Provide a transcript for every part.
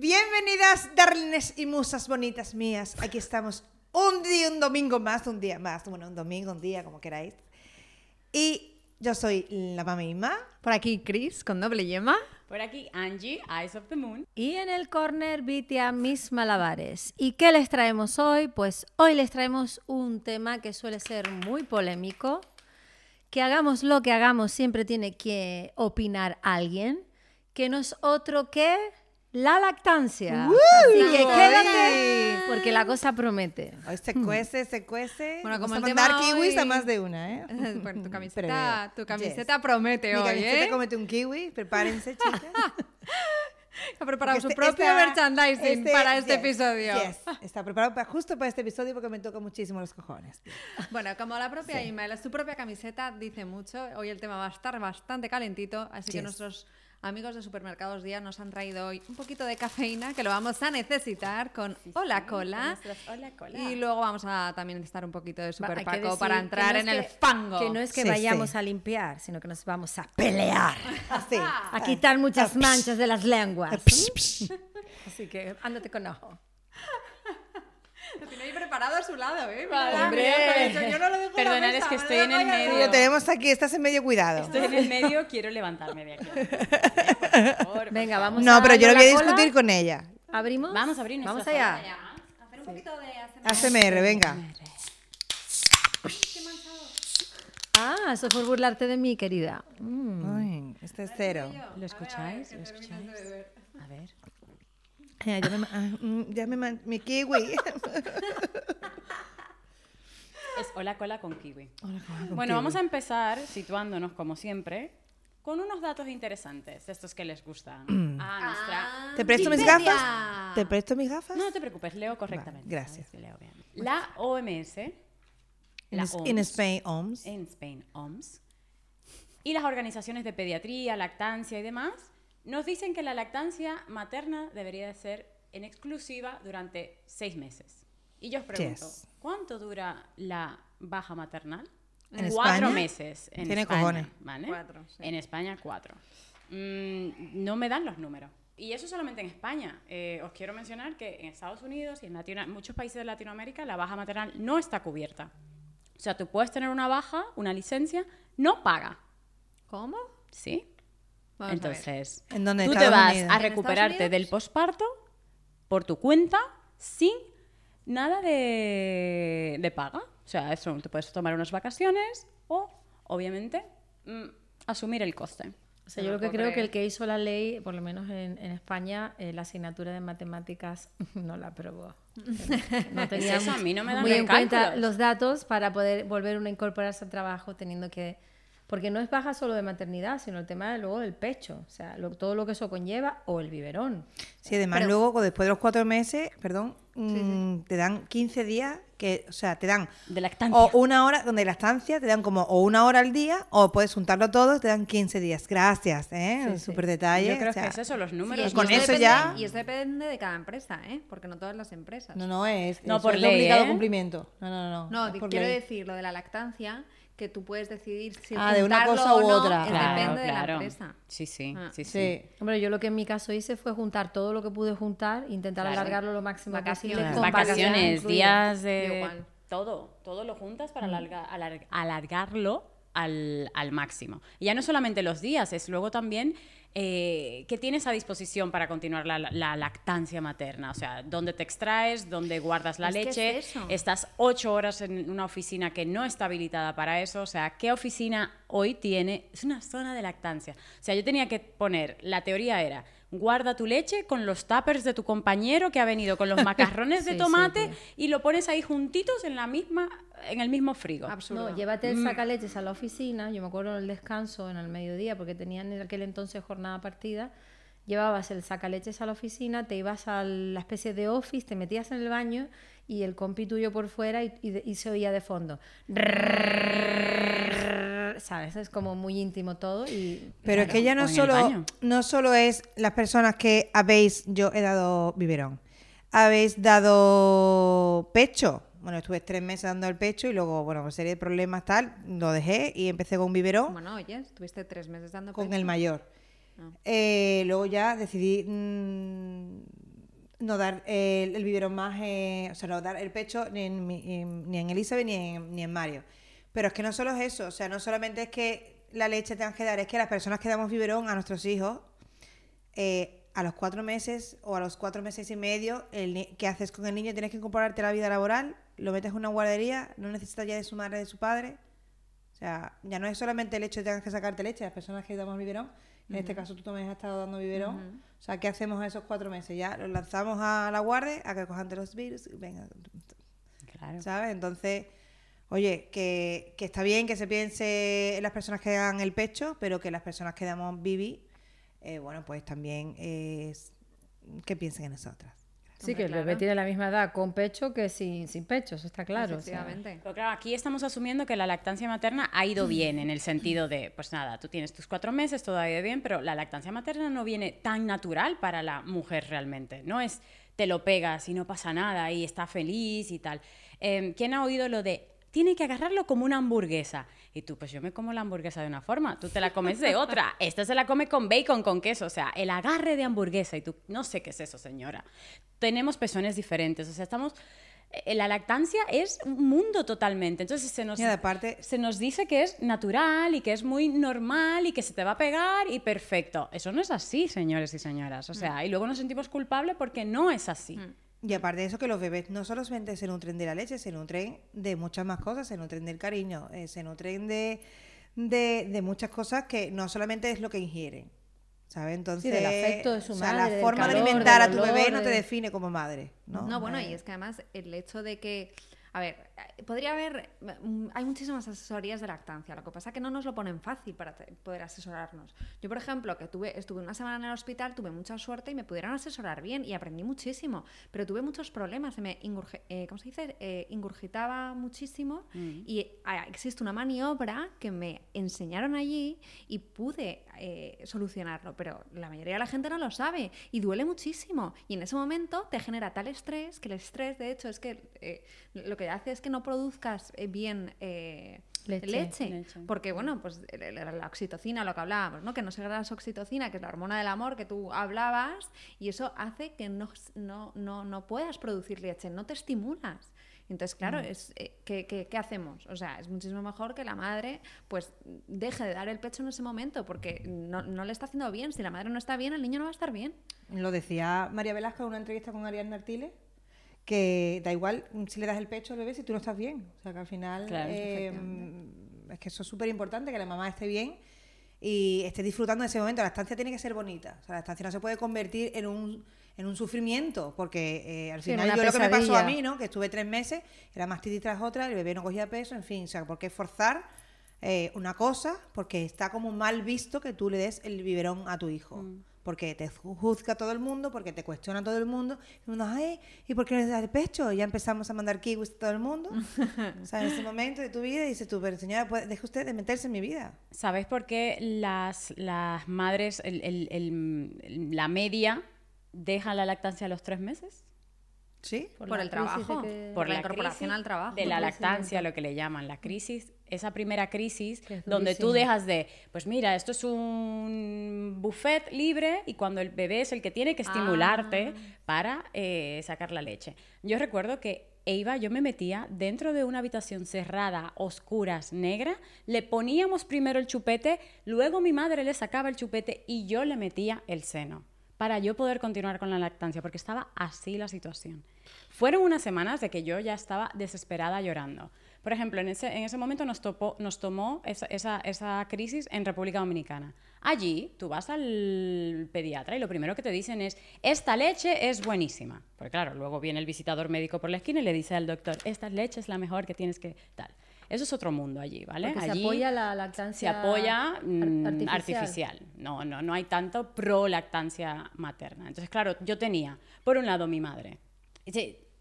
Bienvenidas, darlings y musas bonitas mías. Aquí estamos un día, un domingo más, un día más. Bueno, un domingo, un día, como queráis. Y yo soy la mamá Por aquí Chris con doble yema. Por aquí Angie, Eyes of the Moon. Y en el corner Vitia Mis Malabares. ¿Y qué les traemos hoy? Pues hoy les traemos un tema que suele ser muy polémico. Que hagamos lo que hagamos, siempre tiene que opinar alguien. Que no es otro que la lactancia. Así que quédate, porque la cosa promete. Hoy se cuece, se cuece. Bueno, como Vamos el a mandar tema kiwis a hoy- más de una, ¿eh? Bueno, tu Preveo. camiseta, tu camiseta Yes. promete Mi hoy, camiseta ¿eh? comete un kiwi, prepárense, chicas. Ha preparado Porque su este- propio esta- merchandising este- para este yes, episodio. yes. Está preparado para, justo para este episodio porque me toca muchísimo los cojones. Bueno, como la propia email, su propia camiseta dice mucho, hoy el tema va a estar bastante calentito, así que Yes. nuestros amigos de Supermercados Día nos han traído hoy un poquito de cafeína que lo vamos a necesitar con Hola Cola. Nuestros Hola Cola. Y luego vamos a también necesitar un poquito de Super que Paco decir para que entrar no en es el que- fango. Que no es que Sí, vayamos sí. a limpiar, sino que nos vamos a pelear. Así. A quitar muchas manchas de las lenguas. Así que ándate con ojo. Preparado a su lado, ¿eh? Vale, Mira, hombre. mira, yo- no lo dejo Perdonad, mesa, es que estoy en el medio. Lo tenemos aquí, estás en medio cuidado. Estoy en el medio, quiero levantarme de aquí. Por favor, por Venga, vamos No, a pero yo lo voy a cola. discutir con ella. ¿Abrimos? Vamos a abrir Vamos nuestra allá. Hacer un poquito de ASMR, venga. Ah, eso fue burlarte de mí, querida. Mm. Ay, este es cero. ¿Lo escucháis? ¿Lo escucháis? A ver. Ya, ya me, ah, mm, ya me man- mi kiwi. Es Hola Cola con kiwi. Hola, con- con Bueno, kiwi. vamos a empezar situándonos, como siempre, con unos datos interesantes, estos que les gustan a nuestra... ¿Te presto mis Wikipedia. gafas? ¿Te presto mis gafas? No te preocupes, leo correctamente. Vale, gracias. ¿sabes? Leo bien. La OMS, la in Spain, OMS. en Spain, OMS, y las organizaciones de pediatría, lactancia y demás, nos dicen que la lactancia materna debería de ser en exclusiva durante seis meses. Y yo os pregunto, Yes. ¿cuánto dura la baja maternal? ¿En cuatro España? meses. En Tiene España, cojones. ¿vale? Cuatro, sí. En España, cuatro. Mm, no me dan los números. Y eso solamente en España. Eh, os quiero mencionar que en Estados Unidos y en Latino- muchos países de Latinoamérica la baja maternal no está cubierta. O sea, tú puedes tener una baja, una licencia, no paga. ¿Cómo? ¿Sí? Vamos. Entonces, ¿En dónde? tú te vas Unidos. a ¿En recuperarte del posparto por tu cuenta sin nada de, de paga. O sea, eso, te puedes tomar unas vacaciones o, obviamente, mm, asumir el coste. O sea, No yo lo lo que creo que el que hizo la ley, por lo menos en, en España, eh, la asignatura de matemáticas no la aprobó. No tenía eso? A mí no me dan muy en cuenta los datos para poder volver uno a incorporarse al trabajo teniendo que... Porque no es baja solo de maternidad, sino el tema de luego del pecho, o sea, lo- todo lo que eso conlleva, o el biberón. Sí, además Pero- luego, después de los cuatro meses, perdón, mm, te dan 15 días, que, o sea, te dan De lactancia. o una hora, donde la estancia te dan como o una hora al día, o puedes juntarlo todo y te dan 15 días. Gracias, ¿eh? Sí, sí. Súper detalle. Yo creo o sea, que es eso, los Sí, números. y con eso depende- ya- Y eso depende de cada empresa, ¿eh? Porque no todas las empresas. No, no es. No, por es ley, obligado ¿eh? cumplimiento. No, no, no. No, quiero ley. decir lo de la lactancia, que tú puedes decidir si Ah, de una juntarlo cosa o u no, otra. es Claro, depende de la empresa. Sí, sí, Ah. sí, sí. Sí. Hombre, yo lo que en mi caso hice fue juntar todo lo que pude juntar, intentar Claro. alargarlo lo máximo Vacaciones. posible. Con Vacaciones, días de... igual. Todo, todo lo juntas para alarga- alar- alargarlo al, al máximo. Y ya no solamente los días, es luego también eh, qué tienes a disposición para continuar la, la lactancia materna. O sea, dónde te extraes, dónde guardas la Es que es leche. Estás ocho horas en una oficina que no está habilitada para eso. O sea, ¿qué oficina hoy tiene? Es una zona de lactancia. O sea, yo tenía que poner, la teoría era, guarda tu leche con los tuppers de tu compañero que ha venido con los macarrones de Sí, sí, tomate y lo pones ahí juntitos en la misma en el mismo frigo. Absurdo. No, llévate Mm. el sacaleches a la oficina. Yo me acuerdo en el descanso, en el mediodía, porque tenían en aquel entonces jornada partida. Llevabas el sacaleches a la oficina, te ibas a la especie de office, te metías en el baño y el compi tuyo por fuera y, y se oía de fondo. ¿Sabes? Es como muy íntimo todo y... Pero es que ya no solo, no solo es las personas que habéis, yo he dado biberón, habéis dado pecho. Bueno, estuve tres meses dando el pecho y luego, bueno, por serie de problemas tal, lo dejé y empecé con un biberón Bueno, oye, estuviste tres meses dando con pecho. el mayor. Ah. Eh, luego ya decidí mm, no dar el, el biberón más, eh, o sea, no dar el pecho ni en, mi- en- ni en Elizabeth ni en, ni en Mario. Pero es que no solo es eso, o sea, no solamente es que la leche tenga que dar, es que las personas que damos biberón a nuestros hijos, eh, a los cuatro meses o a los cuatro meses y medio, el ¿qué haces con el niño? Tienes que incorporarte a la vida laboral, lo metes en una guardería, no necesitas ya de su madre, de su padre. O sea, ya no es solamente el hecho de que tengas que sacarte leche, las personas que damos biberón, en este caso tú también has estado dando biberón. O sea, ¿qué hacemos esos cuatro meses? Ya los lanzamos a la guardia a que cojan de los virus y venga, Claro. ¿sabes? Entonces, oye, que, que está bien que se piense en las personas que dan el pecho, pero que las personas que damos bibi, eh, bueno, pues también es que piensen en nosotras. Sí, Hombre, que el claro. bebé tiene la misma edad con pecho que sin, sin pecho, eso está claro. o sea. Efectivamente. Pero claro, aquí estamos asumiendo que la lactancia materna ha ido bien, en el sentido de, pues nada, tú tienes tus cuatro meses, todo ha ido bien, pero la lactancia materna no viene tan natural para la mujer realmente. No es te lo pegas y no pasa nada y está feliz y tal. Eh, ¿Quién ha oído lo de tiene que agarrarlo como una hamburguesa? Y tú, pues yo me como la hamburguesa de una forma, tú te la comes de otra. Esta se la come con bacon, con queso, o sea, el agarre de hamburguesa. Y tú, no sé qué es eso, señora. Tenemos pezones diferentes, o sea, estamos... eh, La lactancia es un mundo totalmente. Entonces se nos, Y aparte, se nos dice que es natural y que es muy normal y que se te va a pegar y perfecto. Eso no es así, señores y señoras. O sea, y luego nos sentimos culpables porque no es así. Y aparte de eso, que los bebés no solamente se nutren de la leche, se nutren de muchas más cosas, se nutren del cariño, eh, se nutren de, de, de muchas cosas que no solamente es lo que ingieren. ¿Sabes? Entonces, del afecto de su o sea, madre, la forma de alimentar a tu bebé no te de- define como madre. No, No, bueno, y Eh, es que además el hecho de que, a ver, podría haber, mm, hay muchísimas asesorías de lactancia, lo que pasa es que no nos lo ponen fácil para poder asesorarnos. Yo, por ejemplo, que tuve, estuve una semana en el hospital, tuve mucha suerte y me pudieron asesorar bien y aprendí muchísimo, pero tuve muchos problemas, se me ingurge- eh, ¿cómo se dice? Eh, ingurgitaba muchísimo y ah, existe una maniobra que me enseñaron allí y pude eh, solucionarlo, pero la mayoría de la gente no lo sabe y duele muchísimo. Y en ese momento te genera tal estrés que el estrés, de hecho, es que eh, lo que hace es que no produzcas eh, bien eh, Leche. leche. Leche. Porque, bueno, pues el- la oxitocina, lo que hablábamos, ¿no? Que no se la oxitocina, que es la hormona del amor que tú hablabas, y eso hace que no, no, no, no puedas producir leche, no te estimulas. Entonces, claro, es, eh, ¿qué, qué, qué hacemos? O sea, es muchísimo mejor que la madre pues deje de dar el pecho en ese momento porque no, no le está haciendo bien. Si la madre no está bien, el niño no va a estar bien. Lo decía María Velasco en una entrevista con Ariadna Artiles, que da igual si le das el pecho al bebé si tú no estás bien. O sea, que al final Claro, eh, es que eso es súper importante, que la mamá esté bien y esté disfrutando de ese momento. La estancia tiene que ser bonita. O sea, la estancia no se puede convertir en un, en un sufrimiento, porque eh, al final yo lo que me pasó a mí, ¿no? Que estuve tres meses, era mastitis tras otra, el bebé no cogía peso, en fin. O sea, ¿por qué forzar eh, una cosa? Porque está como mal visto que tú le des el biberón a tu hijo. Porque te ju- juzga todo el mundo, porque te cuestiona todo el mundo. Y uno, ay, ¿y por qué no le das el pecho? Y ya empezamos a mandar kiwis a todo el mundo. o sea, en ese momento de tu vida dices tú, pero señora, pues, deje usted de meterse en mi vida. ¿Sabes por qué las, las madres, el- el- el- la media, dejan la lactancia a los tres meses? ¿Sí? Por, la el trabajo, que- por la, crisis incorporación al trabajo. De la lactancia, lo que le llaman, la crisis, esa primera crisis es donde tú dejas de, pues mira, esto es un buffet libre y cuando el bebé es el que tiene que estimularte para eh, sacar la leche. Yo recuerdo que Eva, yo me metía dentro de una habitación cerrada, oscuras, negra, le poníamos primero el chupete, luego mi madre le sacaba el chupete y yo le metía el seno para yo poder continuar con la lactancia, porque estaba así la situación. Fueron unas semanas de que yo ya estaba desesperada llorando. Por ejemplo, en ese, en ese momento nos, topó, nos tomó esa, esa, esa crisis en República Dominicana. Allí tú vas al pediatra y lo primero que te dicen es, esta leche es buenísima. Porque claro, luego viene el visitador médico por la esquina y le dice al doctor, esta leche es la mejor que tienes que tal. Eso es otro mundo allí, ¿vale? Porque se allí apoya la se lactancia apoya ar- mm, artificial. artificial. No, no, no hay tanto pro lactancia materna. Entonces, claro, yo tenía, por un lado, mi madre.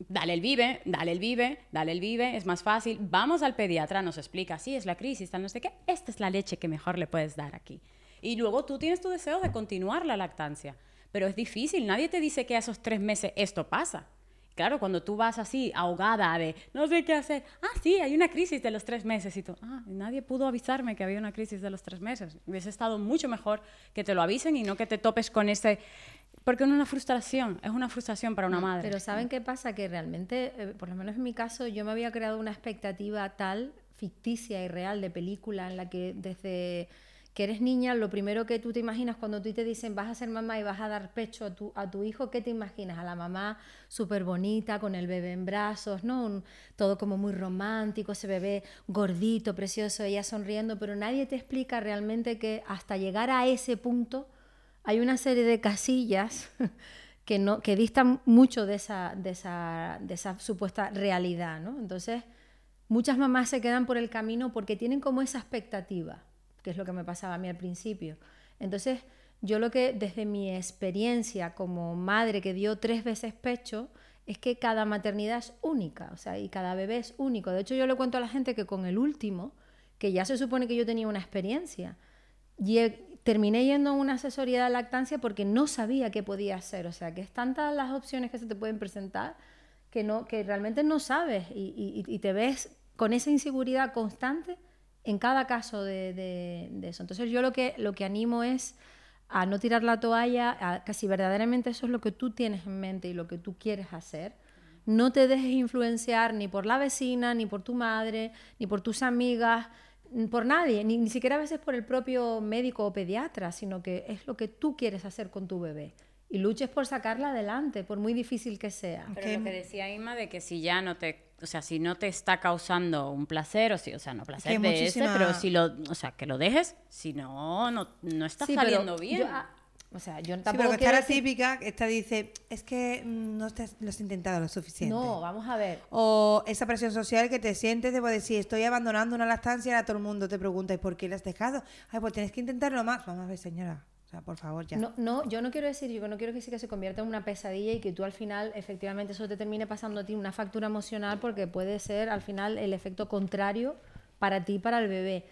Dale el vive, dale el vive, dale el vive, es más fácil. Vamos al pediatra, nos explica, sí, es la crisis, tal, no sé qué. Esta es la leche que mejor le puedes dar aquí. Y luego tú tienes tu deseo de continuar la lactancia. Pero es difícil, nadie te dice que a esos tres meses esto pasa. Claro, cuando tú vas así, ahogada de no sé qué hacer, ah, sí, hay una crisis de los tres meses, y tú, ah, nadie pudo avisarme que había una crisis de los tres meses. Hubiese estado mucho mejor que te lo avisen y no que te topes con ese Porque es una frustración, es una frustración para una madre. Pero ¿saben qué pasa? Que realmente, eh, por lo menos en mi caso, yo me había creado una expectativa tal, ficticia y real de película, en la que desde que eres niña, lo primero que tú te imaginas cuando tú te dicen vas a ser mamá y vas a dar pecho a tu, a tu hijo, ¿qué te imaginas? A la mamá súper bonita, con el bebé en brazos, ¿no? todo como muy romántico, ese bebé gordito, precioso, ella sonriendo, pero nadie te explica realmente que hasta llegar a ese punto hay una serie de casillas que, no, que distan mucho de esa, de esa, de esa supuesta realidad, ¿no? Entonces, muchas mamás se quedan por el camino porque tienen como esa expectativa que es lo que me pasaba a mí al principio. Entonces, yo lo que desde mi experiencia como madre que dio tres veces pecho, es que cada maternidad es única, o sea, y cada bebé es único. De hecho, yo le cuento a la gente que con el último, que ya se supone que yo tenía una experiencia, terminé yendo a una asesoría de lactancia porque no sabía qué podía hacer. O sea, que es tantas las opciones que se te pueden presentar que, no, que realmente no sabes y te ves con esa inseguridad constante en cada caso de, eso. Entonces yo lo que, lo que animo es a no tirar la toalla, a que verdaderamente eso es lo que tú tienes en mente y lo que tú quieres hacer, no te dejes influenciar ni por la vecina, ni por tu madre, ni por tus amigas, por nadie, ni, ni siquiera a veces por el propio médico o pediatra, sino que es lo que tú quieres hacer con tu bebé y luches por sacarla adelante, por muy difícil que sea. Pero lo que decía Inma de que si ya no te, o sea, si no te está causando un placer, o si, o sea, no placer de ese, pero si lo, o sea, que lo dejes, si no, no, no está saliendo bien. Ah, o sea, yo tampoco. Sí, pero que está la típica, esta dice, es que no te, lo has intentado lo suficiente. No, vamos a ver. O esa presión social que te sientes de decir, estoy abandonando una lactancia, ahora todo el mundo te pregunta, ¿y por qué la has dejado? Ay, pues tienes que intentarlo más. Vamos a ver, señora. O sea, por favor, ya. No, no, yo no quiero decir, yo no quiero que sí que se convierta en una pesadilla y que tú al final, efectivamente, eso te termine pasando a ti una factura emocional porque puede ser al final el efecto contrario para ti para el bebé.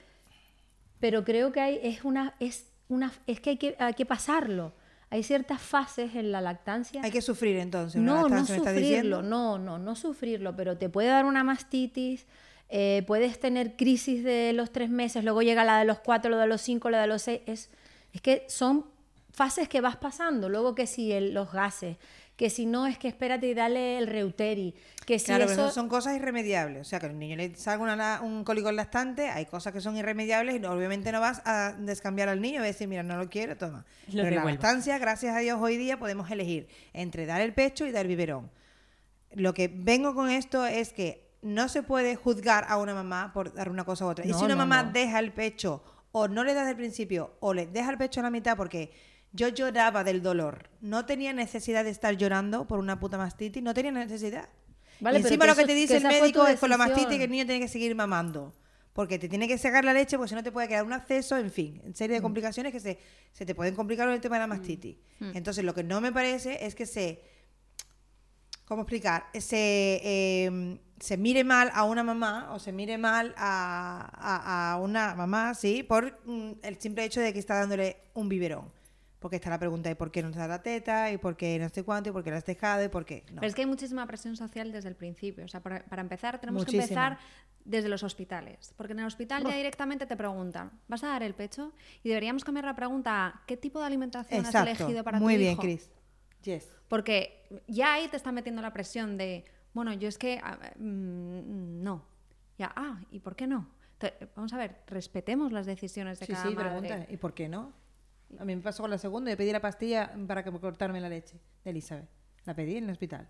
Pero creo que hay, es una, es una, es que hay que, hay que pasarlo. Hay ciertas fases en la lactancia. Hay que sufrir entonces. no, no sufrirlo, no, no, no sufrirlo, pero te puede dar una mastitis, eh, puedes tener crisis de los tres meses, luego llega la de los cuatro, la de los cinco, la de los seis. Es, es que son fases que vas pasando, luego que si los gases, que si no es que espérate y dale el reuteri, que si claro, eso... son cosas irremediables, o sea, que al niño le salga un cólico lactante, hay cosas que son irremediables y obviamente no vas a descambiar al niño y decir, mira, no lo quiero, toma. Pero en la lactancia, gracias a Dios, hoy día podemos elegir entre dar el pecho y dar biberón. Lo que vengo con esto es que no se puede juzgar a una mamá por dar una cosa u otra. y si una mamá deja el pecho o no le das al principio o le deja el pecho a la mitad porque yo lloraba del dolor. No tenía necesidad de estar llorando por una puta mastitis, no tenía necesidad. Vale, y encima lo que te dice el médico es con la mastitis que el niño tiene que seguir mamando. Porque te tiene que sacar la leche, porque si no te puede quedar un acceso, en fin, en serie de mm. complicaciones que se, se te pueden complicar con el tema de la mastitis. Mm. Entonces, lo que no me parece es que se. ¿Cómo explicar? Se. Eh, se mire mal a una mamá o se mire mal a, una mamá, sí, por mm, el simple hecho de que está dándole un biberón. Porque está la pregunta de por qué no te da la teta, y por qué no sé cuánto, y por qué la has dejado, y por qué no. Pero es que hay muchísima presión social desde el principio. O sea, para, empezar, tenemos que empezar desde los hospitales. Porque en el hospital ya directamente te preguntan, ¿vas a dar el pecho? Y deberíamos cambiar la pregunta a ¿qué tipo de alimentación has elegido para Muy tu bien, Cris. Yes. Porque ya ahí te están metiendo la presión de bueno, yo es que mm, no. Ya, ah, ¿y por qué no? vamos a ver, respetemos las decisiones de sí, cada sí, pregunta, ¿y por qué no? A mí me pasó con la segunda, yo pedí la pastilla para que me cortarme la leche de Elizabeth. La pedí en el hospital.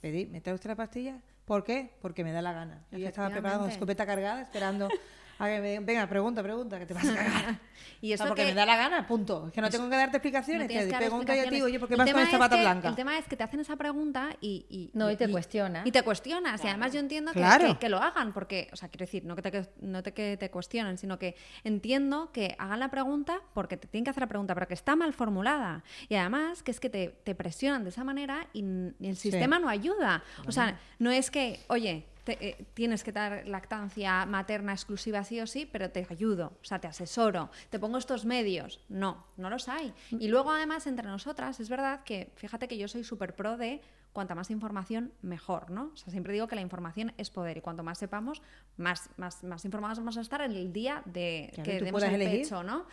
Pedí, ¿me trae usted la pastilla? ¿Por qué? Porque me da la gana. Yo ya estaba preparada con escopeta cargada, esperando venga, pregunta, pregunta, que te vas a cagar. y eso porque me da la gana, punto. Es que no tengo que darte explicaciones. te pregunto y a ti, oye, ¿por qué vas con esta pata blanca? El tema es que te hacen esa pregunta y... no, y te cuestionas. Y te cuestionas. Y además yo entiendo que, que, lo hagan, porque, o sea, quiero decir, no que te, no te, que te cuestionen, sino que entiendo que hagan la pregunta porque te tienen que hacer la pregunta, pero que está mal formulada. Y además que es que te, te presionan de esa manera y, el sistema no ayuda. O sea, no es que, oye, eh, tienes que dar lactancia materna exclusiva sí o sí, pero te ayudo, o sea, te asesoro, te pongo estos medios. No, no los hay. Y luego además entre nosotras es verdad que, fíjate que yo soy súper pro de cuanta más información, mejor, ¿no? O sea, siempre digo que la información es poder y cuanto más sepamos, más, más, más informados vamos a estar en el día de que, demos el pecho, ¿no?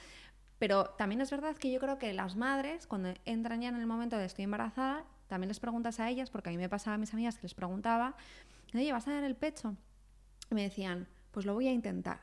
Pero también es verdad que yo creo que las madres, cuando entran ya en el momento de estoy embarazada, también les preguntas a ellas, porque a mí me pasaba a mis amigas que les preguntaba, oye, ¿vas a dar el pecho? Y me decían, pues lo voy a intentar.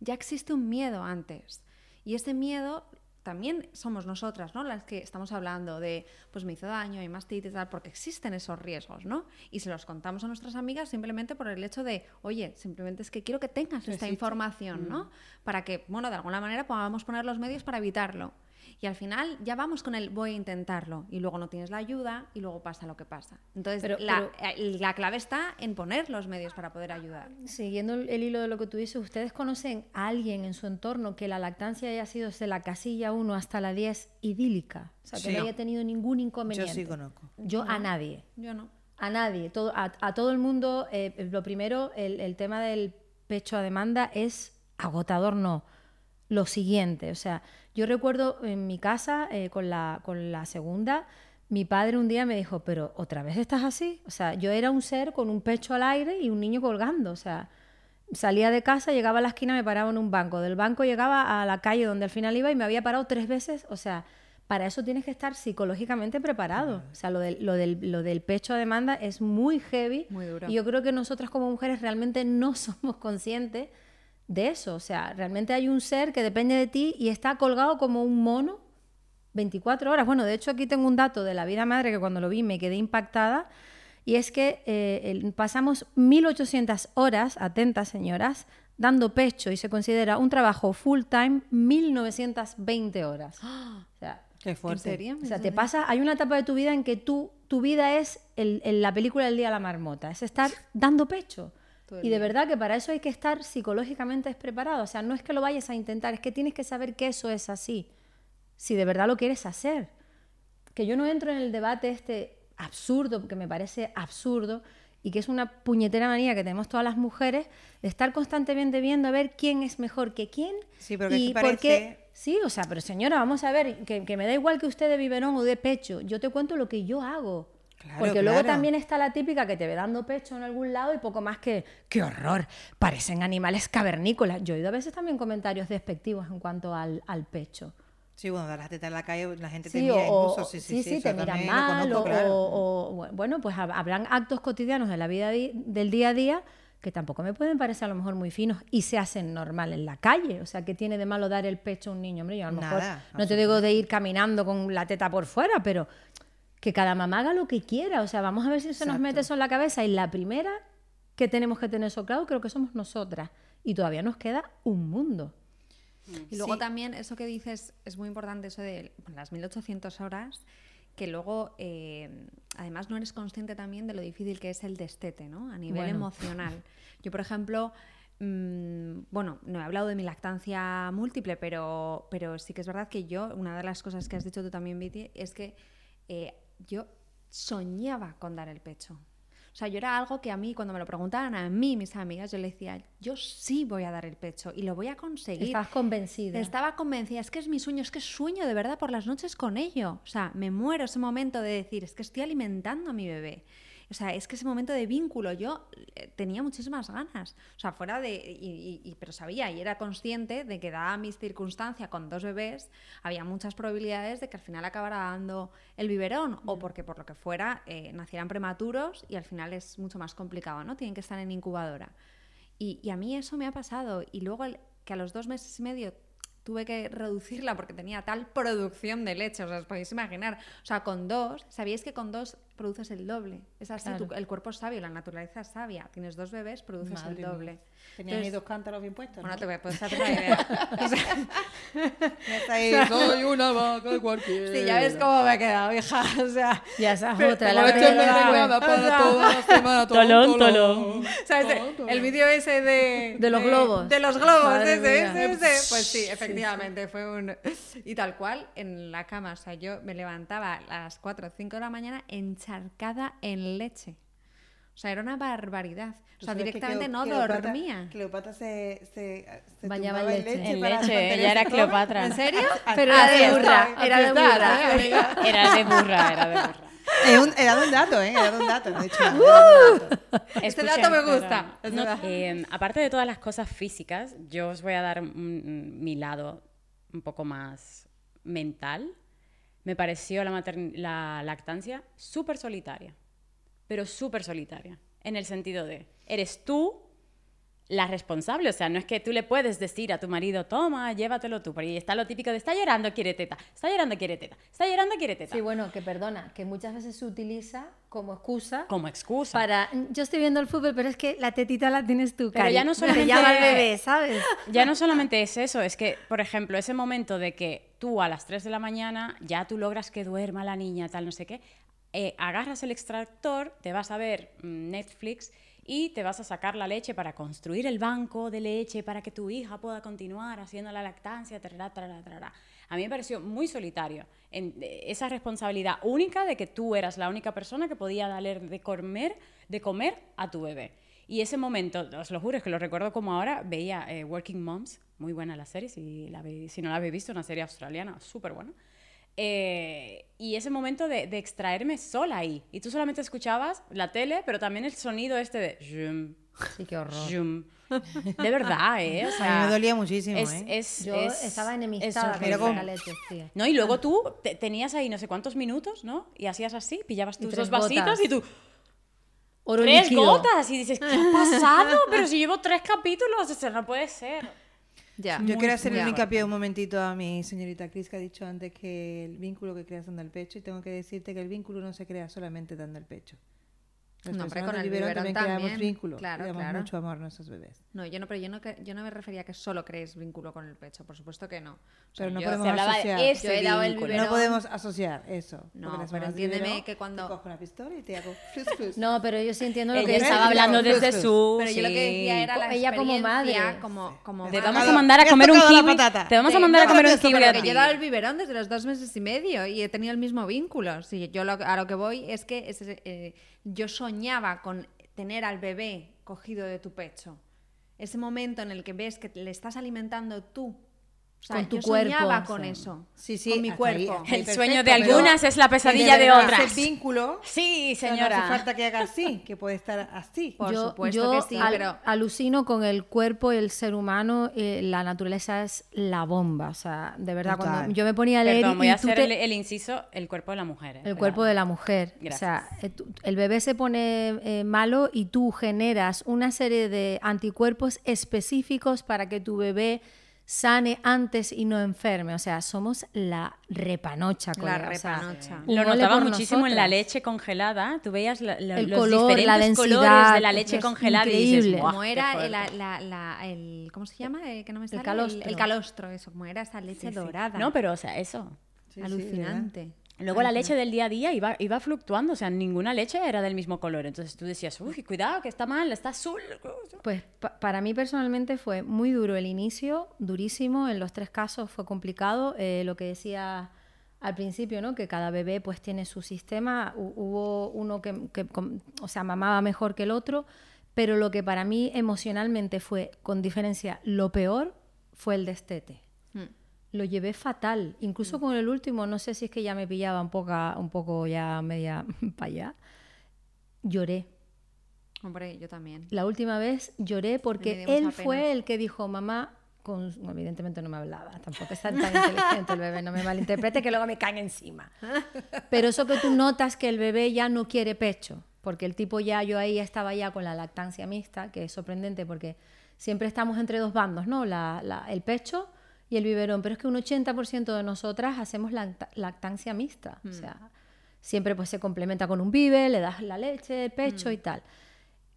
Ya existe un miedo antes. Y ese miedo también somos nosotras, ¿no? Las que estamos hablando de, pues me hizo daño, hay mastitis, tal, porque existen esos riesgos, ¿no? Y se los contamos a nuestras amigas simplemente por el hecho de, oye, simplemente es que quiero que tengas esta información, ¿no? Mm. Para que, bueno, de alguna manera podamos poner los medios para evitarlo. Y al final ya vamos con el voy a intentarlo y luego no tienes la ayuda y luego pasa lo que pasa. Entonces pero, la, eh, la, clave está en poner los medios para poder ayudar. Siguiendo el hilo de lo que tú dices, ¿ustedes conocen a alguien en su entorno que la lactancia haya sido desde la casilla 1 hasta la 10 idílica? O sea, que no haya tenido ningún inconveniente. Yo sí conozco. Yo a nadie. Yo no. A nadie. Todo, a, todo el mundo, eh, lo primero, el, el tema del pecho a demanda es agotador, no. Lo siguiente, o sea, yo recuerdo en mi casa, eh, con, la, con la segunda, mi padre un día me dijo, pero otra vez estás así. O sea, yo era un ser con un pecho al aire y un niño colgando. O sea, salía de casa, llegaba a la esquina, me paraba en un banco. Del banco llegaba a la calle donde al final iba y me había parado tres veces. O sea, para eso tienes que estar psicológicamente preparado. O sea, lo del, lo del, lo del pecho a demanda es muy heavy. Muy duro. Y yo creo que nosotras como mujeres realmente no somos conscientes de eso. O sea, realmente hay un ser que depende de ti y está colgado como un mono 24 horas. Bueno, de hecho aquí tengo un dato de la vida madre que cuando lo vi me quedé impactada. Y es que eh, pasamos 1.800 horas, atentas señoras, dando pecho y se considera un trabajo full time 1.920 horas. O sea, Qué fuerte. O sea, te pasa, hay una etapa de tu vida en que tú, tu vida es el, la película del día de la marmota, es estar dando pecho. Y de verdad que para eso hay que estar psicológicamente preparado. O sea, no es que lo vayas a intentar, es que tienes que saber que eso es así. Si de verdad lo quieres hacer. Que yo no entro en el debate este absurdo, que me parece absurdo, y que es una puñetera manía que tenemos todas las mujeres, de estar constantemente viendo a ver quién es mejor que quién. Sí, pero y parece... Sí, o sea, pero señora, vamos a ver, que, que me da igual que usted de biberón o de pecho, yo te cuento lo que yo hago. Porque luego también está la típica que te ve dando pecho en algún lado y poco más que, ¡qué horror! Parecen animales cavernícolas. Yo he oído a veces también comentarios despectivos en cuanto al, al pecho. Sí, bueno, das la teta en la calle, la gente te mira incluso, sí, sí, sí, te miran mal, o, bueno, pues habrán actos cotidianos de la vida del día a día que tampoco me pueden parecer a lo mejor muy finos y se hacen normal en la calle. O sea, ¿qué tiene de malo dar el pecho a un niño? Hombre, yo a lo mejor no te digo de ir caminando con la teta por fuera, pero que cada mamá haga lo que quiera. O sea, vamos a ver si se nos mete eso en la cabeza. Y la primera que tenemos que tener eso claro, creo que somos nosotras. Y todavía nos queda un mundo. Y luego también eso que dices es muy importante, eso de las 1800 horas, que luego eh, además no eres consciente también de lo difícil que es el destete, ¿no? A nivel emocional. Yo, por ejemplo, mm, bueno, no he hablado de mi lactancia múltiple, pero, pero sí que es verdad que yo, una de las cosas que has dicho tú también, Viti, es que eh, yo soñaba con dar el pecho. O sea, yo era algo que a mí, cuando me lo preguntaban a mí, mis amigas, yo le decía, yo sí voy a dar el pecho y lo voy a conseguir. Estabas convencida. Estaba convencida, es que es mi sueño, es que sueño de verdad por las noches con ello. O sea, me muero ese momento de decir, es que estoy alimentando a mi bebé. O sea, es que ese momento de vínculo yo eh, tenía muchísimas ganas. O sea, fuera de. Y, pero sabía y era consciente de que, dada mis circunstancias con dos bebés, había muchas probabilidades de que al final acabara dando el biberón o porque por lo que fuera eh, nacieran prematuros y al final es mucho más complicado, ¿no? Tienen que estar en incubadora. Y, y a mí eso me ha pasado. Y luego que a los dos meses y medio tuve que reducirla porque tenía tal producción de leche, o sea, os podéis imaginar. O sea, con dos, ¿sabíais que con dos produces el doble? Es así, el cuerpo es sabio, la naturaleza es sabia. Tienes dos bebés, produces el doble. Tenías ahí dos cántaros bien puestos. Bueno, te voy a poder hacer una idea. o sea, soy una vaca cualquiera. Sí, ya ves cómo me he quedado, hija. O sea, ya esa otra. La verdad para toda la semana. Tolón, tolón. ¿Sabes? El vídeo ese de... De los globos. De los globos, ese, ese, ese. Pues sí, efectivamente, fue un... Y tal cual, en la cama, o sea, yo me levantaba a las 4 o 5 de la mañana encharcada en leche. O sea, era una barbaridad. O sea, directamente no dormía. Cleopatra se, se, se bañaba en leche. En leche, ella era Cleopatra. ¿En serio? Pero era de burra. Era de burra. Era de burra, era de burra. Era de un dato, ¿eh? Era de un dato, de hecho. Este dato me gusta. Eh, aparte de todas las cosas físicas, yo os voy a dar mi lado un poco más mental, me pareció la, la lactancia súper solitaria, pero súper solitaria, en el sentido de, eres tú la responsable. O sea, no es que tú le puedes decir a tu marido, toma, llévatelo tú. Porque está lo típico de, está llorando, quiere teta. Está llorando, quiere teta. Está llorando, quiere teta. Sí, bueno, que perdona, que muchas veces se utiliza como excusa. Como excusa. Para, yo estoy viendo el fútbol, pero es que la tetita la tienes tú, Pero ya no solamente... llama el bebé, ¿sabes? Ya no solamente es eso, es que, por ejemplo, ese momento de que tú a las 3 de la mañana ya tú logras que duerma la niña, tal, no sé qué, eh, agarras el extractor, te vas a ver mm, Netflix y te vas a sacar la leche para construir el banco de leche para que tu hija pueda continuar haciendo la lactancia, A mí me pareció muy solitario en, esa responsabilidad única de que tú eras la única persona que podía darle de comer, de comer a tu bebé. Y ese momento, os lo juro, es que lo recuerdo como ahora, veía eh, Working Moms, muy buena la serie, si, la, si no la habéis visto, una serie australiana súper buena. Eh, y ese momento de, extraerme sola ahí. Y tú solamente escuchabas la tele, pero también el sonido este de... sí, qué horror. De verdad, ¿eh? O sea, a mí me dolía muchísimo, es, ¿eh? Yo estaba enemistada con la leche, No, y luego tú tenías ahí no sé cuántos minutos, ¿no? Y hacías así, pillabas tus dos vasitos y tú... tres gotas y dices, ¿qué ha pasado? Pero si llevo tres capítulos, eso no puede ser. Yo quiero hacer un hincapié un momentito a mi señorita Cris que ha dicho antes que el vínculo que creas dando el pecho y tengo que decirte que el vínculo no se crea solamente dando el pecho no, pero con el biberón, también, creamos vínculo, claro, claro. mucho amor a nuestros bebés. No, yo no, pero yo no, yo no me refería a que solo crees vínculo con el pecho, por supuesto que no. pero no podemos asociar. yo he dado el no podemos asociar eso. No, pero entiéndeme que cuando... Te cojo una pistola y te hago No, pero yo sí entiendo lo que estaba hablando desde su... Pero yo lo que decía era la Ella como madre. Como, como te vamos a mandar a comer un kiwi. Te vamos a mandar a comer un kiwi ti. Yo he dado el biberón desde los dos meses y medio y he tenido el mismo vínculo. Yo a lo que voy es que yo soñaba con tener al bebé cogido de tu pecho. Ese momento en el que ves que le estás alimentando tú con tu yo cuerpo. soñaba con eso. Sí, sí, con mi cuerpo. el sueño de algunas es la pesadilla de otras. El vínculo. Sí, señora. No hace falta que haga así, que puede estar así. Por yo, supuesto que sí, pero alucino con el cuerpo y el ser humano. Eh, la naturaleza es la bomba. O sea, de verdad, cuando yo me ponía a leer. Perdón, voy a hacer el, inciso: el cuerpo de la mujer. el cuerpo de la mujer. Gracias. O sea, eh, el bebé se pone eh, malo y tú generas una serie de anticuerpos específicos para que tu bebé sane antes y no enferme. O sea, somos la repanocha. La repanocha. lo notaba muchísimo en la leche congelada. Tú veías el los color, diferentes la densidad, colores de la leche congelada increíble. y dices, como era el, ¿cómo se llama? Eh, que no me el calostro. El, calostro, eso, como era esa leche dorada. No, pero o sea, eso. Alucinante. Luego la leche del día a día iba, iba fluctuando, o sea, ninguna leche era del mismo color. Entonces tú decías, uy, cuidado, que está mal, está azul. Pues para mí personalmente fue muy duro el inicio, durísimo, en los tres casos fue complicado. Eh, lo que decía al principio, ¿no? Que cada bebé pues tiene su sistema. hubo uno que, que, o sea, mamaba mejor que el otro, pero lo que para mí emocionalmente fue, con diferencia, lo peor fue el destete lo llevé fatal. Incluso mm. con el último, no sé si es que ya me pillaba un poco, un poco ya media para allá. Lloré. Hombre, yo también. La última vez lloré porque él fue el que dijo, mamá, con... evidentemente no me hablaba, tampoco es tan, inteligente el bebé, no me malinterprete que luego me caen encima. Pero eso que tú notas que el bebé ya no quiere pecho, porque el tipo ya, yo ahí estaba ya con la lactancia mixta, que es sorprendente porque siempre estamos entre dos bandos, ¿no? La, el pecho y el biberón, pero es que un 80% de nosotras hacemos lactancia mixta, o mm. sea, siempre pues se complementa con un bibe, le das la leche, el pecho y mm. tal.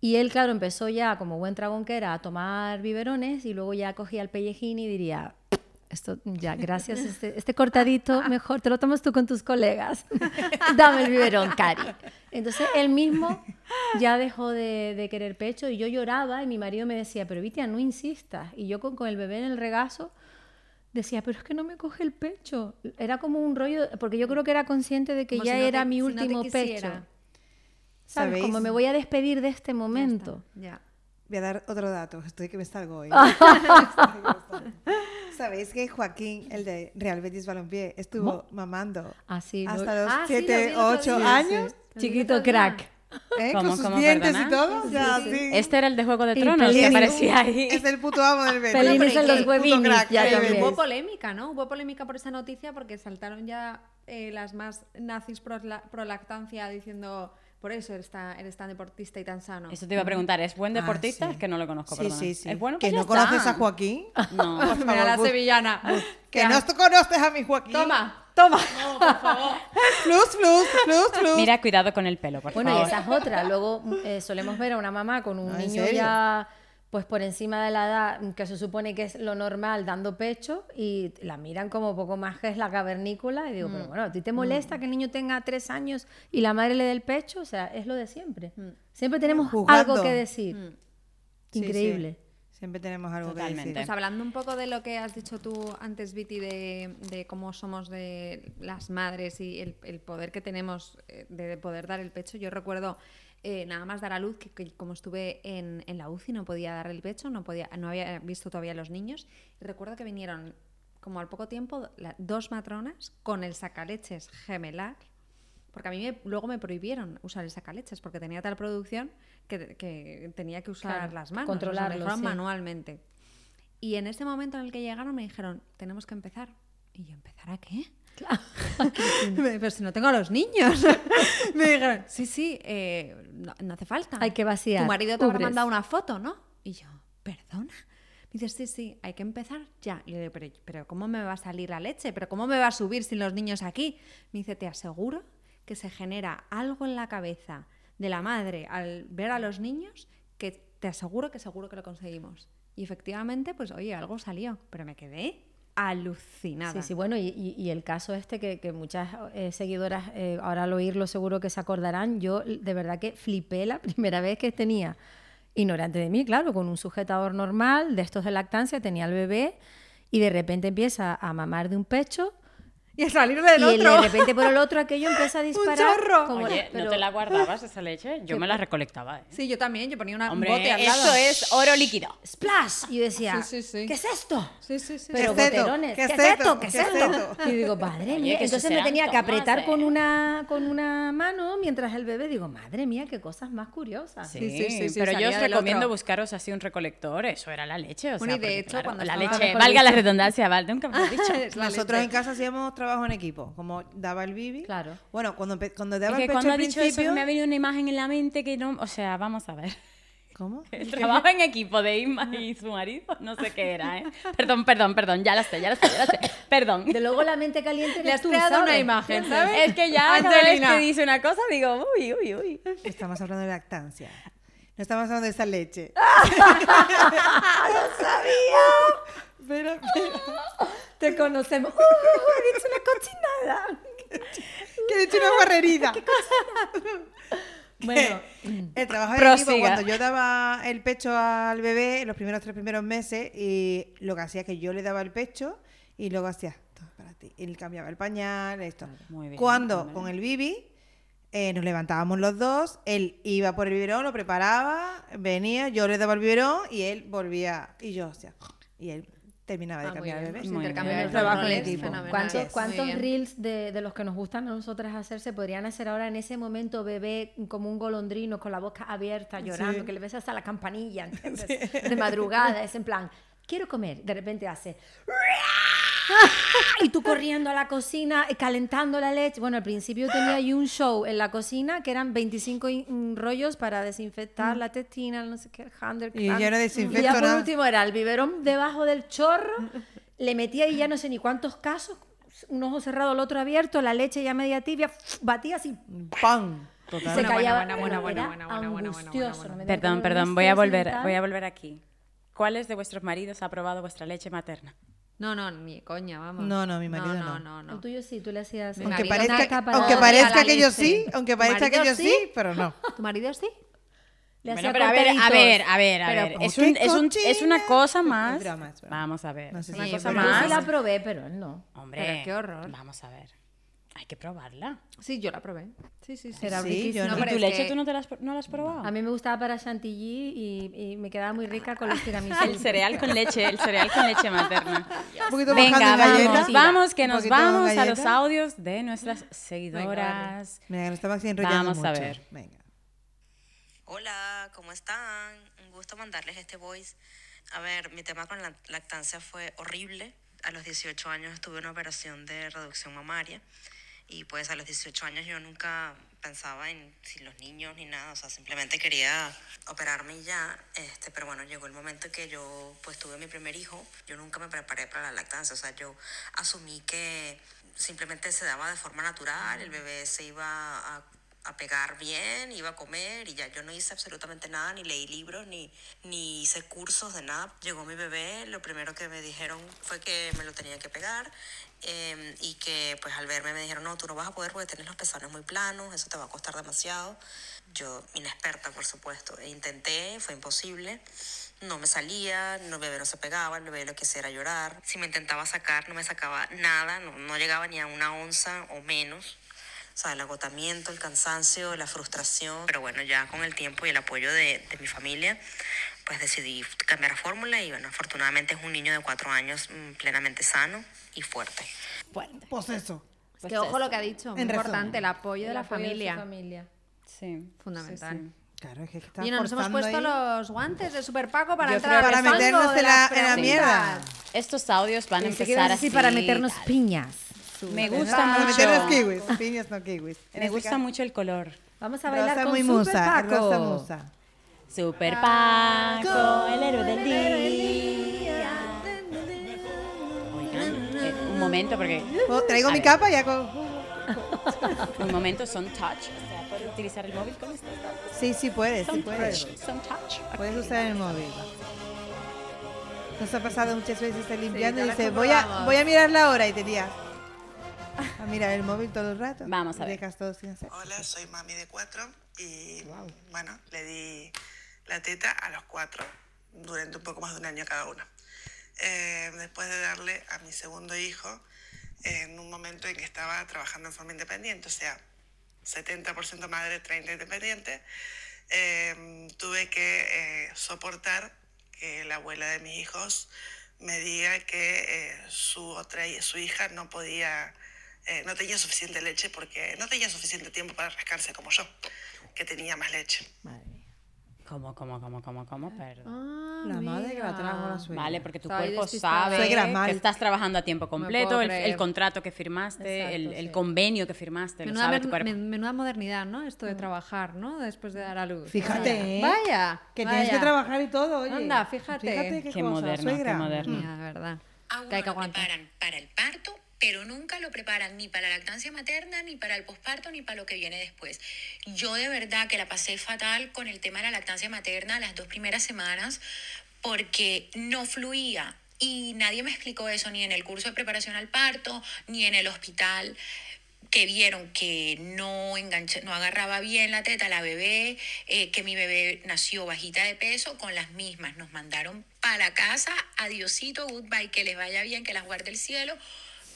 Y él, claro, empezó ya, como buen dragón que era, a tomar biberones y luego ya cogía el pellejín y diría, esto ya, gracias, este, este cortadito, mejor te lo tomas tú con tus colegas. Dame el biberón, Cari. Entonces él mismo ya dejó de, querer pecho y yo lloraba y mi marido me decía, pero Vitia, no insistas. Y yo con, con el bebé en el regazo decía, pero es que no me coge el pecho. Era como un rollo, porque yo creo que era consciente de que ya era mi último pecho. ¿Sabes? Como me voy a despedir de este momento. Ya, Voy a dar otro dato, estoy que me salgo hoy. ¿Sabéis que Joaquín, el de Real Betis Balompié, estuvo mamando Así, hasta los 7, 8 años? Chiquito crack. ¿Eh? Con sus dientes y todo. Este era el de Juego de Tronos que aparecía ahí. Es el puto amo del Pelín Pelines en los huevinis. Ya Hubo polémica, ¿no? Hubo polémica por esa noticia porque saltaron ya eh, las más nazis pro, pro lactancia diciendo por eso eres tan, eres tan deportista y tan sano. Eso te iba a preguntar, ¿es buen ah, deportista? Es que no lo conozco, sí, Sí, sí. ¿Es bueno? ¿Que pues no conoces a Joaquín? No. Favor, la sevillana. Que no conoces a mi Joaquín. Toma, toma. No, por favor. Flus, flus, flus, flus. Mira, cuidado con el pelo, por bueno, favor. Bueno, y esa es otra. Luego eh, solemos ver a una mamá con un niño ya pues por encima de la edad que se supone que es lo normal dando pecho y la miran como poco más que es la cavernícola y digo, pero mm. bueno, ¿a ti te molesta mm. que el niño tenga tres años y la madre le dé el pecho? O sea, es lo de siempre. Mm. Siempre tenemos algo que decir. Increíble. Siempre tenemos algo que decir. Pues hablando un poco de lo que has dicho tú antes, Viti, de, de cómo somos de las madres y el, el poder que tenemos eh, de poder dar el pecho, yo recuerdo eh, nada más dar a luz, que, como estuve en, la UCI no podía dar el pecho, no, podía, no había visto todavía a los niños. Y recuerdo que vinieron, como al poco tiempo, dos matronas con el sacaleches gemelar, porque a mí luego me prohibieron usar el sacaleches, porque tenía tal producción que, tenía que usar las manos, controlarlo manualmente. Y en ese momento en el que llegaron me dijeron, tenemos que empezar. Y yo, ¿empezar a qué? Pero si no tengo a los niños. me dijeron, sí, sí, eh, no, hace falta. Hay que vaciar. Tu marido te habrá mandado una foto, ¿no? Y yo, ¿perdona? Me dice, sí, sí, hay que empezar ya. Y yo digo, pero, pero ¿cómo me va a salir la leche? ¿Pero cómo me va a subir sin los niños aquí? Me dice, te aseguro que se genera algo en la cabeza de la madre al ver a los niños que te aseguro que seguro que lo conseguimos. Y efectivamente, pues oye, algo salió, pero me quedé alucinada. Sí, sí, bueno, y, el caso este que, muchas eh, seguidoras eh, ahora al oírlo seguro que se acordarán, yo de verdad que flipé la primera vez que tenía, ignorante de mí, claro, con un sujetador normal, de estos de lactancia, tenía el bebé y de repente empieza a mamar de un pecho y a salir del otro. Y de repente por el otro aquello empieza a disparar. ¡Un chorro! Como Oye, ¿no te la guardabas esa leche? Yo me la recolectaba. ¿eh? Sí, yo también. Yo ponía una, Hombre, un bote al lado. Esto es oro líquido. ¡Splash! Y yo decía, sí, sí, ¿qué es esto? Sí, sí, sí. Pero boterones, ¿qué, es esto? ¿Qué es esto? Y digo, madre mía. Entonces me tenía que apretar con, ¿eh? una, con una mano mientras el bebé, digo, madre mía, qué cosas más curiosas. Sí, sí, sí. pero yo os recomiendo buscaros así un recolector. Eso era la leche. O sea, y de hecho, cuando la leche, valga la redundancia, vale, nunca me dicho. Nosotros en casa hacíamos trabajo en equipo daba el bibi. Claro. Bueno, cuando, cuando daba el pecho cuando ha dicho eso me ha venido una imagen en la mente que no... O sea, vamos a ver. ¿Cómo? El trabajo en equipo de Inma y su marido, no sé qué era, ¿eh? Perdón, perdón, perdón, ya lo sé, ya lo sé, ya lo sé. Perdón. De luego la mente caliente Le has creado una imagen, ¿sabes? Es que ya cada vez que dice una cosa digo, uy, uy, uy. Estamos hablando de lactancia. No estamos hablando de esa leche. ¡No sabía! Pero, pero... Te conocemos. ¡Uh! He dicho una cochinada. que he dicho una barrerida. ¿Qué Bueno, el trabajo de equipo, cuando yo daba el pecho al bebé, los primeros tres primeros meses, y lo que hacía es que yo le daba el pecho y luego hacía todo para ti. Él cambiaba el pañal, esto. Muy bien, cuando con el bibi eh, nos levantábamos los dos, él iba por el biberón, lo preparaba, venía, yo le daba el biberón y él volvía y yo hacía. Y él terminaba de ah, cambiar el bebé. el trabajo en equipo. ¿Cuántos, cuántos reels de, de, los que nos gustan a nosotras hacer se podrían hacer ahora en ese momento bebé como un golondrino con la boca abierta llorando, que le ves hasta la campanilla de madrugada, es en plan, quiero comer, de repente hace y tú corriendo a la cocina, eh, calentando la leche. Bueno, al principio tenía ahí un show en la cocina que eran 25 mm, rollos para desinfectar mm. la testina, no sé qué, Y yo no desinfecto Y ya por último era el biberón debajo del chorro, le metía ahí ya no sé ni cuántos casos, un ojo cerrado, el otro abierto, la leche ya media tibia, batía así. ¡Pam! Total. Se callaba. Perdón, perdón, voy a volver, voy a volver aquí. ¿Cuáles de vuestros maridos ha probado vuestra leche materna? No, no, ni coña, vamos. No, no, mi marido no. No, no, El tuyo sí, tú le hacías... Aunque parezca, aunque parezca que yo sí, aunque parezca que yo sí, pero no. ¿Tu marido sí? Le bueno, pero a ver, a ver, a ver, a ver. Es, un, es, un, es, una cosa más. Vamos a ver. No sé si una cosa más. Yo sí la probé, pero él no. Hombre, pero qué horror. Vamos a ver. Hay que probarla. Sí, yo la probé. Sí, sí, sí. Era sí, yo no. ¿Y tu leche tú no, te la has, no la has probado? A mí me gustaba para chantilly y, y me quedaba muy rica con los tiramisú. el cereal con leche, el cereal con leche materna. Un poquito Venga, vamos, vamos, que nos vamos a los audios de nuestras seguidoras. Venga, nos estamos enrollando Vamos a ver. Venga. Hola, ¿cómo están? Un gusto mandarles este voice. A ver, mi tema con la lactancia fue horrible. A los 18 años tuve una operación de reducción mamaria y pues a los 18 años yo nunca pensaba en si los niños ni nada, o sea, simplemente quería operarme y ya, este, pero bueno, llegó el momento que yo pues tuve mi primer hijo, yo nunca me preparé para la lactancia, o sea, yo asumí que simplemente se daba de forma natural, el bebé se iba a a pegar bien, iba a comer y ya yo no hice absolutamente nada, ni leí libros, ni, ni hice cursos de nada. Llegó mi bebé, lo primero que me dijeron fue que me lo tenía que pegar em, y que pues al verme me dijeron, no, tú no vas a poder porque tienes los pezones muy planos, eso te va a costar demasiado. Yo, inexperta por supuesto, e intenté, fue imposible. No me salía, el bebé no se pegaba, el bebé lo que hacía era llorar. Si me intentaba sacar, no me sacaba nada, no, no llegaba ni a una onza o menos. O sea, el agotamiento, el cansancio, la frustración. Pero bueno, ya con el tiempo y el apoyo de, de mi familia, pues decidí cambiar fórmula y bueno, afortunadamente es un niño de cuatro años mm, plenamente sano y fuerte. Fuerte. Pues eso. que ojo lo que ha dicho, muy importante, el apoyo de la familia. familia. Sí. Fundamental. Claro, es que está Y nos hemos puesto los guantes de Super Paco para Yo entrar para meternos de en la, en la mierda. Estos audios van a empezar así. para meternos tal. piñas. Me Ah, gusta mucho. meternos kiwis, piñas no kiwis. En Me gusta caso, mucho el color. Vamos a bailar Rosa con muy Super musa, Paco. rosa musa. Super Paco, el héroe del día. Momento, porque Oh, Traigo mi ver. capa ya con... un momento son touch. O sea, ¿puedo utilizar el móvil con datos? Sí, sí puedes, sí Son puedes. touch. Son touch. Puedes usar el móvil. Nos ha pasado muchas veces estar limpiando y la dices, voy a, voy a mirar la hora y te lías. A mirar el móvil todo el rato. Vamos a Y ver. Dejas todo sin hacer. Hola, soy mami de cuatro y bueno, le di la teta a los cuatro durante un poco más de un año cada uno. Eh, después de darle a mi segundo hijo en un momento en que estaba trabajando en forma independiente, o sea, 70% madre, 30% independiente, eh, tuve que eh, soportar que la abuela de mis hijos me diga que eh, su otra su hija no podía eh, no tenía suficiente leche porque no tenía suficiente tiempo para rascarse como yo que tenía más leche ¿Cómo, cómo, cómo, cómo, cómo? Perdón. Ah, La madre que la trajo la suegra. Vale, porque tu Estaba cuerpo sabe Suegra que estás trabajando a tiempo completo, el, contrato que firmaste, Exacto, el, convenio que firmaste, lo Menuda, sabe tu cuerpo. men- menuda modernidad, ¿no? Esto de trabajar, ¿no? Después de dar a luz. Fíjate, Vaya, ¿eh? Vaya. Que tienes que trabajar y todo, oye. Anda, fíjate. Fíjate qué, Qué cosa, moderno, suegra. qué moderno. Mira, verdad. A uno Que hay que lo aguantar. preparan para el parto, pero nunca lo preparan ni para la lactancia materna, ni para el posparto, ni para lo que viene después. Yo de verdad que la pasé fatal con el tema de la lactancia materna las dos primeras semanas porque no fluía y nadie me explicó eso ni en el curso de preparación al parto, ni en el hospital que vieron que no enganché, no agarraba bien la teta la bebé, eh, que mi bebé nació bajita de peso, con las mismas nos mandaron para casa, adiosito, goodbye, que les vaya bien, que las guarde el cielo.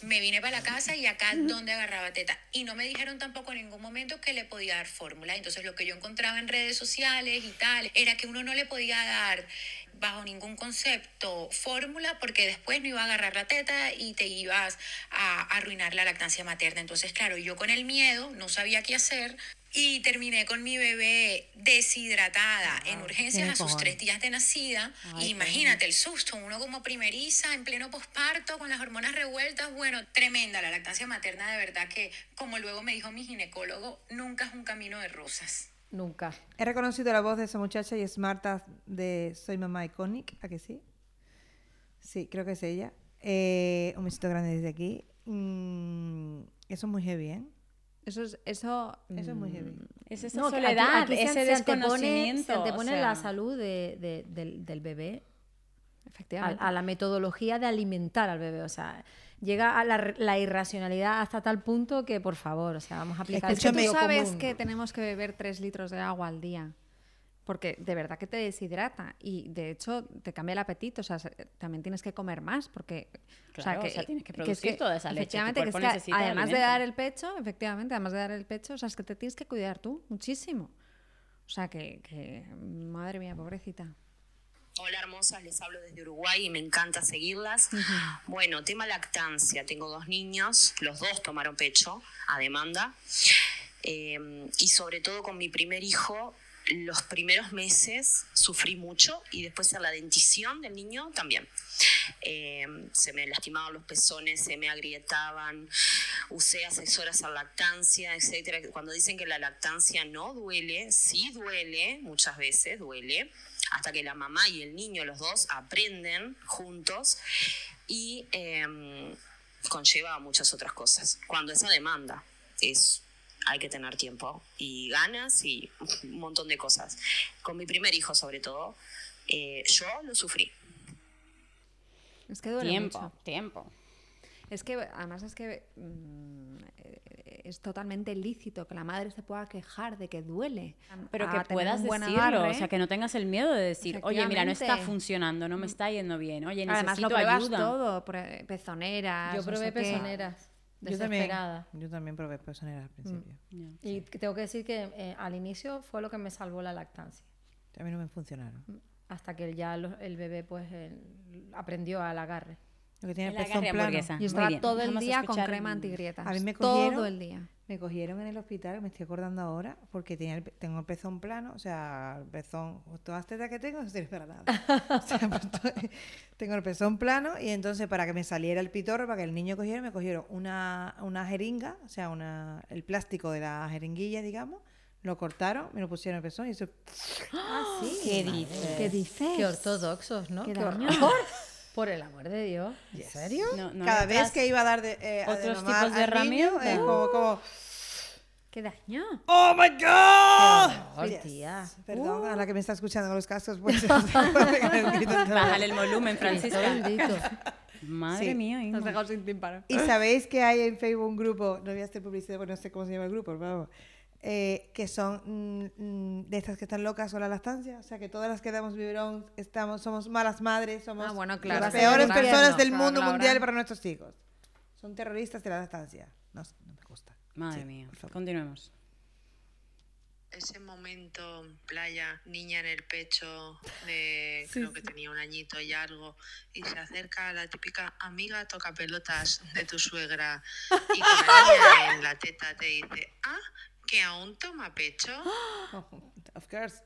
Me vine para la casa y acá donde agarraba teta. Y no me dijeron tampoco en ningún momento que le podía dar fórmula. Entonces lo que yo encontraba en redes sociales y tal, era que uno no le podía dar bajo ningún concepto fórmula porque después no iba a agarrar la teta y te ibas a arruinar la lactancia materna. Entonces, claro, yo con el miedo no sabía qué hacer y terminé con mi bebé deshidratada en urgencias a sus tres días de nacida. Y Imagínate el susto, uno como primeriza en pleno posparto con las hormonas revueltas, bueno, tremenda la lactancia materna, de verdad que, como luego me dijo mi ginecólogo, nunca es un camino de rosas. Nunca. He reconocido la voz de esa muchacha y es Marta de Soy Mamá Iconic, ¿a que sí? Sí, creo que es ella. Eh, un besito grande desde aquí. Mm, eso es muy heavy, ¿eh? Eso es, eso, Eso es muy mm, heavy. Es esa No, que aquí- soledad, aquí se- ese se desconocimiento. Se antepone o sea, la salud de- de- del, del bebé a, Efectivamente. a la metodología de alimentar al bebé. O sea, llega a la, la irracionalidad hasta tal punto que, por favor, o sea, vamos a aplicar el Es que tú sabes común. que tenemos que beber tres litros de agua al día. Porque de verdad que te deshidrata y de hecho te cambia el apetito. O sea, se- también tienes que comer más porque. Claro, o sea, tienes que es producir toda esa leche, Efectivamente, que es que además de dar el pecho, efectivamente, además de dar el pecho, o sea, es que te tienes que cuidar tú muchísimo. O sea, que, que madre mía, pobrecita. Hola hermosas, les hablo desde Uruguay y me encanta seguirlas. Bueno, tema lactancia. Tengo dos niños, los dos tomaron pecho a demanda. Eh, y sobre todo con mi primer hijo, los primeros meses sufrí mucho y después en la dentición del niño también. Eh, se me lastimaban los pezones, se me agrietaban, usé asesoras a lactancia, etcétera. Cuando dicen que la lactancia no duele, sí duele, muchas veces duele, hasta que la mamá y el niño, los dos, aprenden juntos y eh, conlleva muchas otras cosas. Cuando esa demanda es hay que tener tiempo y ganas y un montón de cosas. Con mi primer hijo, sobre todo, eh, yo lo sufrí. Es que duele tiempo, mucho. tiempo. Es que además es que mm, eh, es totalmente lícito que la madre se pueda quejar de que duele. Pero que puedas decirlo, agarre. o sea, que no tengas el miedo de decir, oye, mira, no está funcionando, no me está yendo bien, oye, Además lo necesito ayuda. todo, pre- pezoneras. Yo no probé qué. Pezoneras. Yo también, Desesperada. yo también probé pezoneras al principio. Y que tengo que decir que eh, al inicio fue lo que me salvó la lactancia. A mí no me funcionaron. Hasta que ya lo- el bebé pues el- aprendió al agarre. Lo que tiene el El pezón plano. Y estaba todo el día con crema antigrietas. A mí me cogieron, Todo el día. Me cogieron en el hospital, me estoy acordando ahora, porque tenía el pe- tengo el pezón plano, o sea, el pezón, todas las tetas que tengo no sirven para nada. O sea, pues, tengo el pezón plano y entonces para que me saliera el pitorro, para que el niño cogiera, me cogieron una, una jeringa, o sea, una, el plástico de la jeringuilla, digamos, lo cortaron, me lo pusieron en el pezón y eso... Ah, sí. ¿Qué dices? ¿Qué dices? Qué ortodoxos, ¿no? Qué Qué, horror. Por el amor de Dios. ¿En serio? No, no Cada vez que iba a dar de, eh, otros tipos de niño, herramientas? eh, como, como, ¿Qué daño? ¡Oh, my God! Yes. tía. Perdón, a la que me está escuchando con los cascos, pues... Bájale el volumen, bendito. Madre Sí. mía, Inma. Nos dejado sin tímpano. Y sabéis que hay en Facebook un grupo, no voy a hacer publicidad porque no sé cómo se llama el grupo, pero vamos, eh, que son mm, mm, de estas que están locas con la lactancia. O sea, que todas las que damos biberón estamos, somos malas madres, somos Ah, bueno, claro. las a peores personas del Claro, mundo Laura. mundial para nuestros hijos. Son terroristas de la lactancia. No, no me gusta. Madre Sí, mía. Continuemos. Ese momento, playa, niña en el pecho, de creo que tenía un añito y algo, y se acerca la típica amiga toca pelotas de tu suegra y con la niña en la teta te dice, ah, que aún toma pecho. Of course.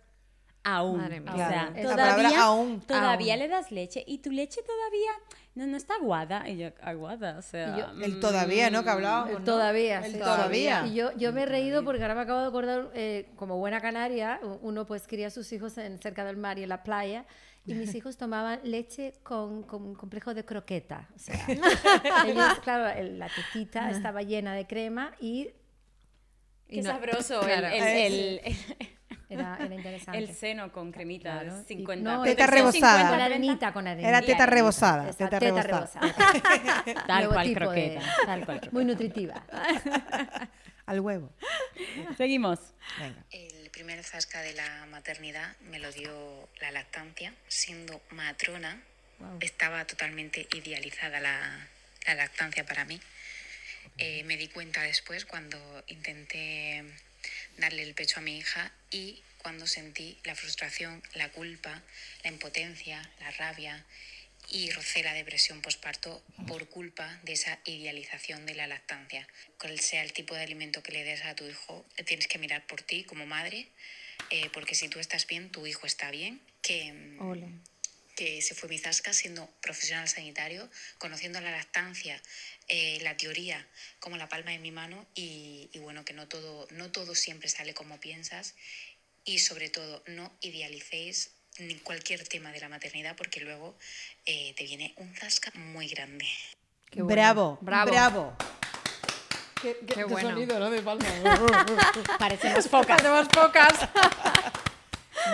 Aún. Madre mía. O sea, Claro. Esa todavía, aún. todavía Aún. le das leche y tu leche todavía no, no está aguada. Y yo, aguada, o sea. Y yo- El todavía, ¿no? Que hablábamos. El ¿no? todavía, El sí. todavía. Y yo, yo me he reído porque ahora me acabo de acordar, eh, como buena canaria, u- uno pues cría a sus hijos en, cerca del mar y en la playa, y mis hijos tomaban leche con, con complejo de croqueta. O sea, ellos, claro, el- la tetita estaba llena de crema y Qué no- sabroso claro. el, el, el, era, era interesante. el seno con cremita. Claro. Y- 50. no, Teta protección rebosada. 50, con 30. arenita, con arenita. Era teta rebosada. Esa Teta teta rebosada. rebosada. Tal cual tipo de- croqueta. Tal cual croqueta. Muy nutritiva. Al huevo. Seguimos. Venga. El primer zasca de la maternidad me lo dio la lactancia. Siendo matrona, estaba totalmente idealizada la, la lactancia para mí. Eh, me di cuenta después cuando intenté darle el pecho a mi hija y cuando sentí la frustración, la culpa, la impotencia, la rabia y rocé la depresión posparto por culpa de esa idealización de la lactancia. Cual sea el tipo de alimento que le des a tu hijo, tienes que mirar por ti como madre, eh, porque si tú estás bien, tu hijo está bien. Que, mm, que se fue mi zasca siendo profesional sanitario, conociendo la lactancia, eh, la teoría como la palma de mi mano y, y bueno, que no todo, no todo siempre sale como piensas y sobre todo no idealicéis ni cualquier tema de la maternidad porque luego eh, te viene un zasca muy grande. Qué bueno. Bravo, Bravo. bravo. Qué, Qué bueno. sonido, ¿no? De palma. Parecemos pocas. Hacemos pocas.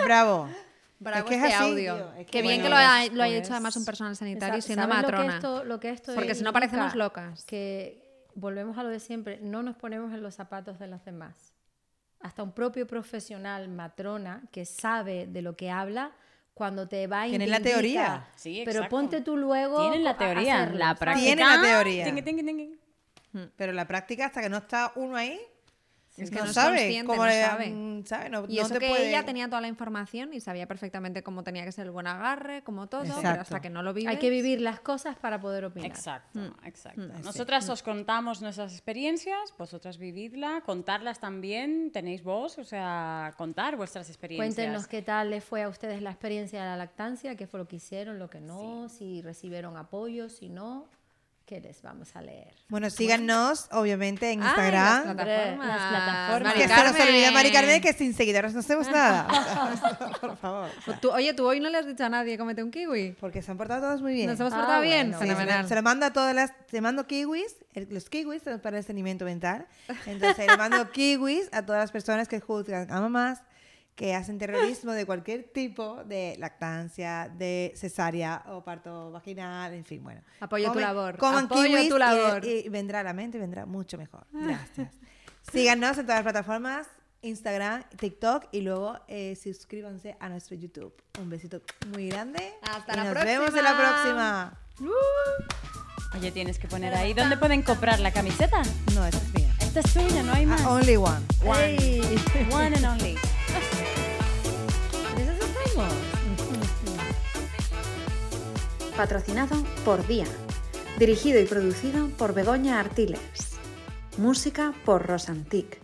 Bravo. Bravo Es que es este así, audio. tío, es que Qué bien bueno, que lo, haya- lo haya hecho además un personal sanitario Sa- siendo ¿sabes matrona. Lo que esto, lo que esto Porque si no parecemos locas. Que volvemos a lo de siempre, no nos ponemos en los zapatos de los demás. Hasta un propio profesional, matrona, que sabe de lo que habla, cuando te va a Tienen la teoría. Sí, Pero exacto. ponte tú luego Tienen la a teoría, hacerlo, la práctica. Tienen la teoría. Tingui. Pero la práctica, hasta que no está uno ahí, Es que no no, sabe cómo no le- sabe. mm, sabe, no- y no eso te que puede- ella tenía toda la información y sabía perfectamente cómo tenía que ser el buen agarre, como todo, pero hasta que no lo vives... Hay que vivir las cosas para poder opinar. Exacto, exacto. Así. Nosotras os contamos nuestras experiencias, vosotras vividla, contarlas también, tenéis vos, o sea, contar vuestras experiencias. Cuéntenos qué tal les fue a ustedes la experiencia de la lactancia, qué fue lo que hicieron, lo que no, si recibieron apoyo, si no, ¿qué les vamos a leer? Bueno, síganos, obviamente, en Ay, Instagram. las plataformas. las plataformas. Mari que se nos olvida, Mari Carmen. Que sin seguidores no hacemos nada. Por favor. Tú- oye, tú hoy no le has dicho a nadie cómete un kiwi. Porque se han portado todos muy bien. ¿Nos hemos Ah, portado bien? Sí, se, se lo mando a todas las. Te mando kiwis. el- los kiwis son para el seguimiento mental. Entonces, le mando kiwis a todas las personas que juzgan a mamás que hacen terrorismo de cualquier tipo de lactancia, de cesárea o parto vaginal, en fin, bueno. Apoyo tu labor, Coman apoyo tu y- labor. Y, vendrá a la mente, vendrá mucho mejor. Gracias. Síganos en todas las plataformas. Instagram, TikTok y luego eh, suscríbanse a nuestro YouTube. Un besito muy grande. Hasta y la nos vemos en la próxima. Oye, tienes que poner ahí. ¿Dónde pueden comprar la camiseta? No, esta es mía. Esta es tuya, no hay más. Ah, only one. One. One and only. Patrocinado por Día. Dirigido y producido por Begoña Artiles. Música por Rosantic.